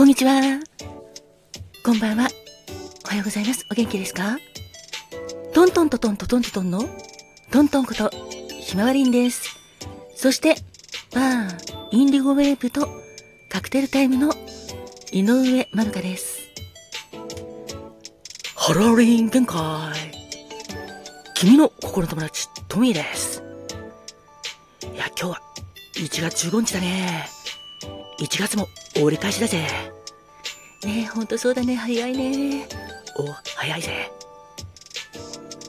こんにちは。こんばんは。おはようございます。お元気ですか？トントントントントトントトンのトントンことひまわりんです。そして、バー、インディゴウェーブとカクテルタイムの井上まるかです。ハローリン限界。君の心の友達、トミーです。いや、今日は1月15日だね。1月も折り返しだぜ。ねえ、ほんとそうだね。早いね。お、早いぜ。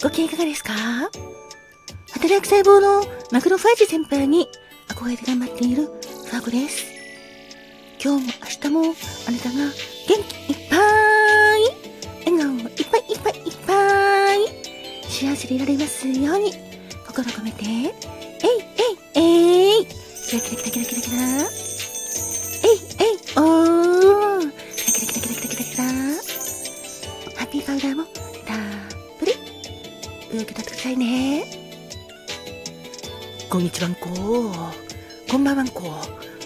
ご機嫌いかがですか？働く細胞のマクロファージ先輩に憧れて頑張っているファーゴです。今日も明日もあなたが元気いっぱい笑顔いっぱいいっぱいいっぱい幸せでいられますように心込めてえいえいえいキラキラキラキラキラキラおーキラキラキラキラキラキラハッピーパウダーもたっぷり受け取ってくださいね。こんにちはんこ。こんばんはんこ。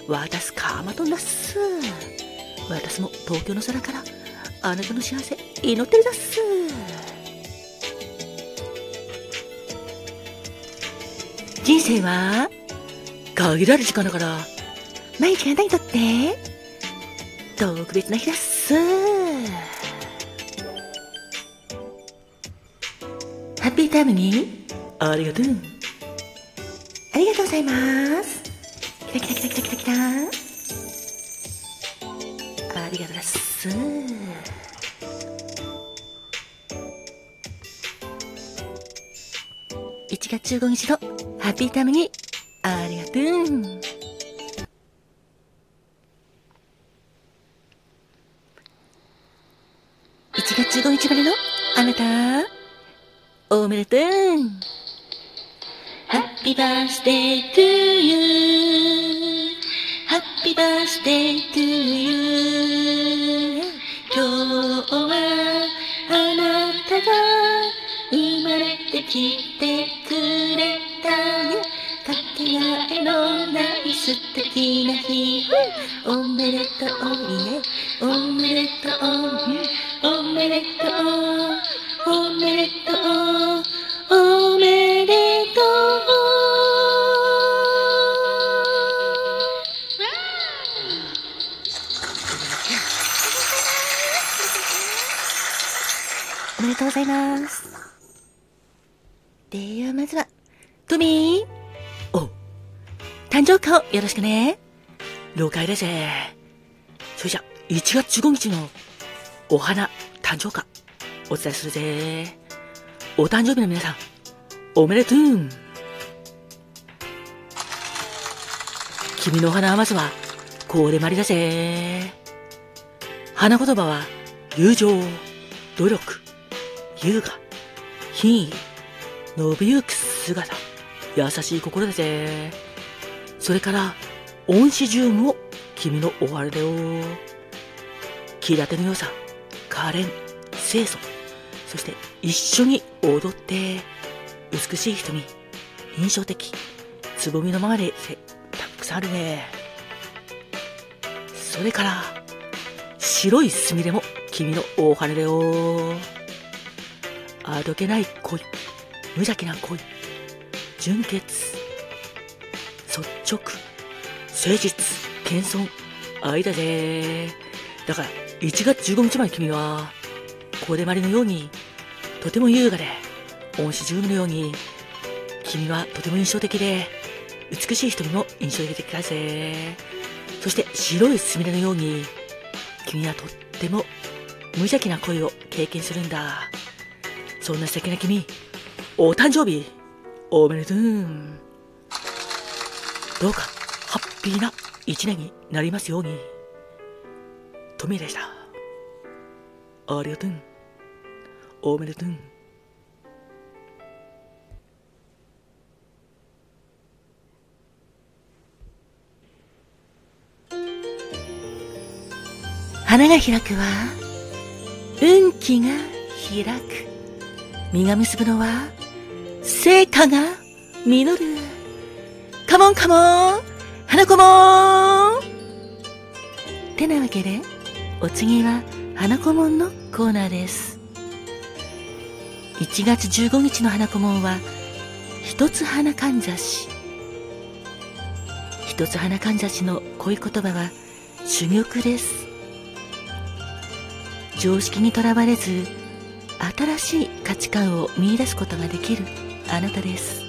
私かまとんだっす。私も東京の空からあなたの幸せ祈ってるだっす。人生は限られる時間だから毎日がないとって特別な日だっす。ハッピータイムにありがとう。ありがとうございます。キラキラキラキラキラキラ。ありがとうです。1月15日のハッピータイムにありがとう。1月15日までのあなた。おめでとう。Happy birthday to you. Happy birthday to you. 今日はあなたが生まれてきてくれた。よかけがえのない素敵な日。おめでとう。ねおめでとうおめでとうおめでとうございます。では、まずは、トミーお、誕生日をよろしくね。了解だぜ。それじゃ、1月15日のお花誕生花、お伝えするぜ。お誕生日の皆さん、おめでとう君の花はまずは、これまりだぜ。花言葉は、友情、努力、優雅、品位、伸びゆく姿、優しい心だぜ。それから、恩師ジュームを君の終わりだよ。気立ての良さ、可憐、清楚、そして一緒に踊って、美しい瞳、印象的、つぼみのままでたくさんあるね。それから、白いすみれも君の大羽だよ。あどけない恋、無邪気な恋、純潔、率直、誠実、謙遜、愛だぜ。だから、1月15日前君は、これまでのように、とても優雅で、恩師十分のように、君はとても印象的で、美しい瞳も印象的だぜ。そして白いすみれのように、君はとっても無邪気な恋を経験するんだ。そんな素敵な君、お誕生日、おめでとう。どうか、ハッピーな一年になりますように。トミーでした。ありがとう。おめでとう。花が開くは運気が開く。実が結ぶのは、成果が実る。カモンカモン花子もんってなわけで、お次は花子門のコーナーです。1月15日の花子門は一つ花かんざし。一つ花かんざしの恋言葉は珠玉です。常識にとらわれず新しい価値観を見出すことができるあなたです。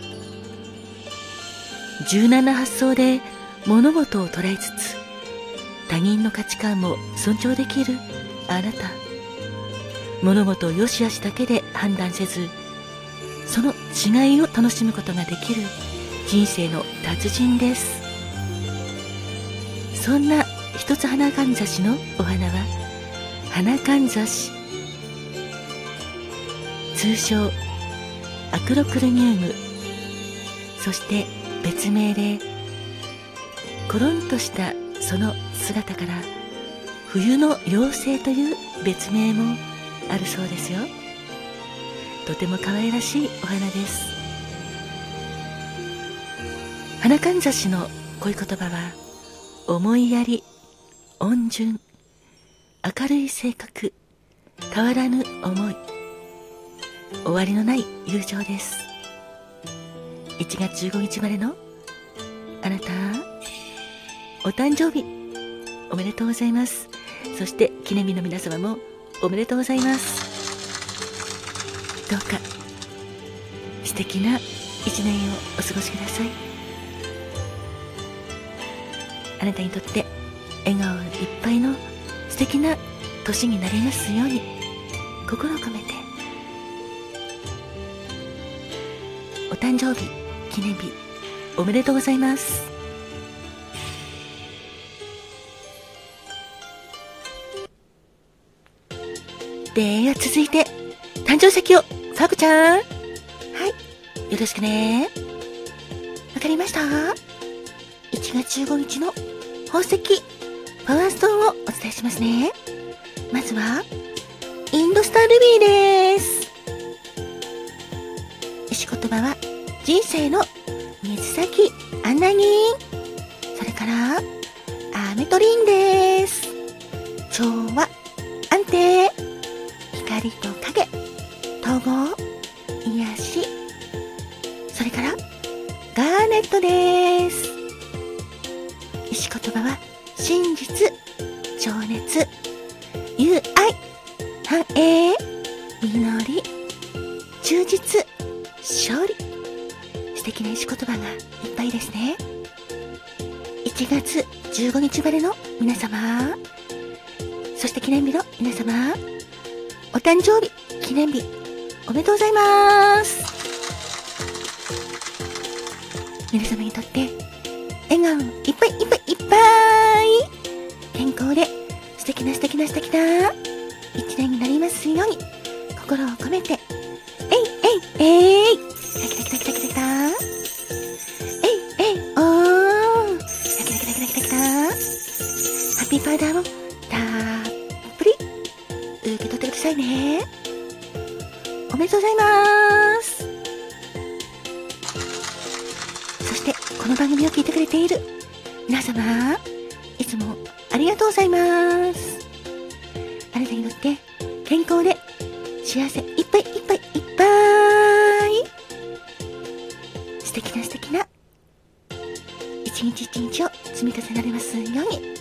柔軟な発想で物事を捉えつつ他人の価値観も尊重できるあなた。物事を良し悪しだけで判断せずその違いを楽しむことができる人生の達人です。そんな一つ花かんざしのお花は花かんざし。通称アクロクルニウム。そして別名でコロンとしたその姿から冬の妖精という別名もあるそうですよ。とても可愛らしいお花です。花かんざしの恋言葉は思いやり温順明るい性格変わらぬ思い。終わりのない友情です。1月15日までのあなた。お誕生日。おめでとうございます。そして記念日の皆様もおめでとうございます。どうか素敵な一年をお過ごしください。あなたにとって笑顔いっぱいの素敵な年になりますように心を込めてお誕生日記念日おめでとうございます。では続いて誕生石をファブちゃん。はい。よろしくね。わかりました ?1 月15日の宝石パワーストーンをお伝えしますね。まずはインドスタールビーです。石言葉は人生の水先案内人。それからアメトリンです実り充実勝利。素敵な石言葉がいっぱいですね。1月15日までの皆様そして記念日の皆様お誕生日記念日おめでとうございます。皆様にとって笑顔いっぱいいっぱいいっぱい。健康で素敵な素敵な素敵な一年になりますように。心を込めて。えいえいえい。キラキラキラキラキラキラ。えいえいおー。キラキラキラキラキラキラ。ハッピーパウダーをたっぷり。受け取ってくださいね。おめでとうございます。そしてこの番組を聞いてくれている。皆様いつもありがとうございます。あなたにとって健康で幸せいっぱいいっぱいいっぱい。素敵な素敵な。一日一日を積み重ねられますように。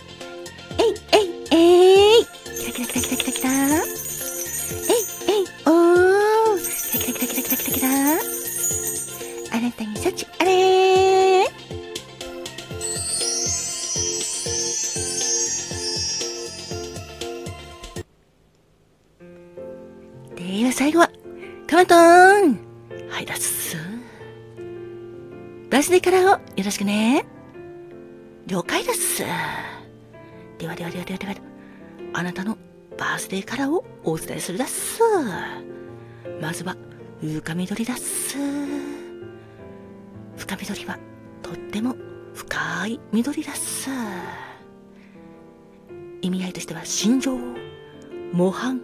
えいえいえい。キラキラキラキラキラキラでは最後はカマトーン。はいだっすバースデーカラーをよろしくね。了解です。ではではではではではあなたのバースデーカラーをお伝えするだっす。まずは深緑だっす。深緑はとっても深い緑だっす。意味合いとしては心情模範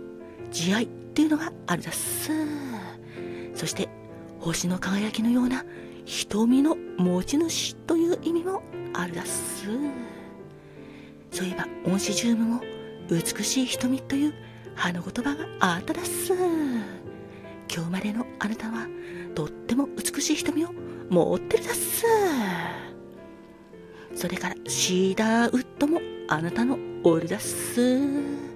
慈愛。っていうのがあるだっすそして星の輝きのような瞳の持ち主という意味もあるだっすそういえばオンシジウムも美しい瞳という花言葉があっただっす。今日までのあなたはとっても美しい瞳を持ってるだっす。それからシーダーウッドもあなたのオールだっす。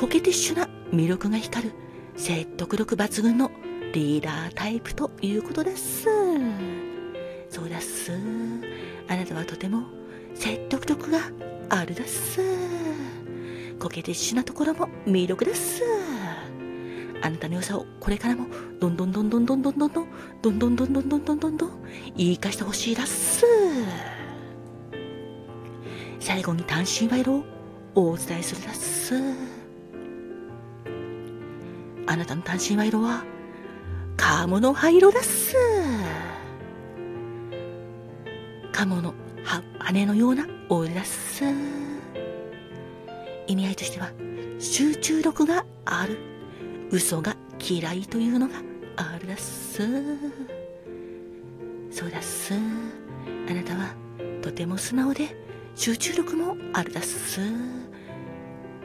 コケティッシュな魅力が光る説得力抜群のリーダータイプということです。そうだっす。あなたはとても説得力があるだっす。コケティッシュなところも魅力です。あなたの良さをこれからもどんどんどんどんどんどんどんどんどんどんどんどんどんどんどんどん言い返してほしいだっす。最後に単身賄賂をお伝えするだっす。あなたの単身賄賂は、カモの灰色だっす。カモの羽のようなオイルだっす。意味合いとしては、集中力がある。嘘が嫌いというのがあるだっす。そうだっす。あなたはとても素直で集中力もあるだっす。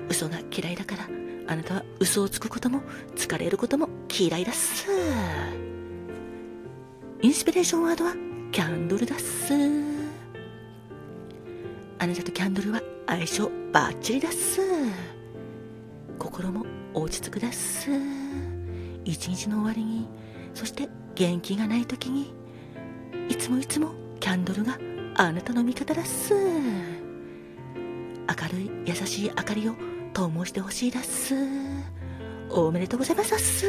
嘘が嫌いだからあなたは嘘をつくことも疲れることも嫌いだっす。インスピレーションワードはキャンドルだっす。あなたとキャンドルは相性バッチリだっす。心も落ち着くだっす。一日の終わりに、そして元気がない時に、いつもいつもキャンドルがあなたの味方だっす。明るい優しい明かりをともしてほしいだっす。おめでとうございますっす。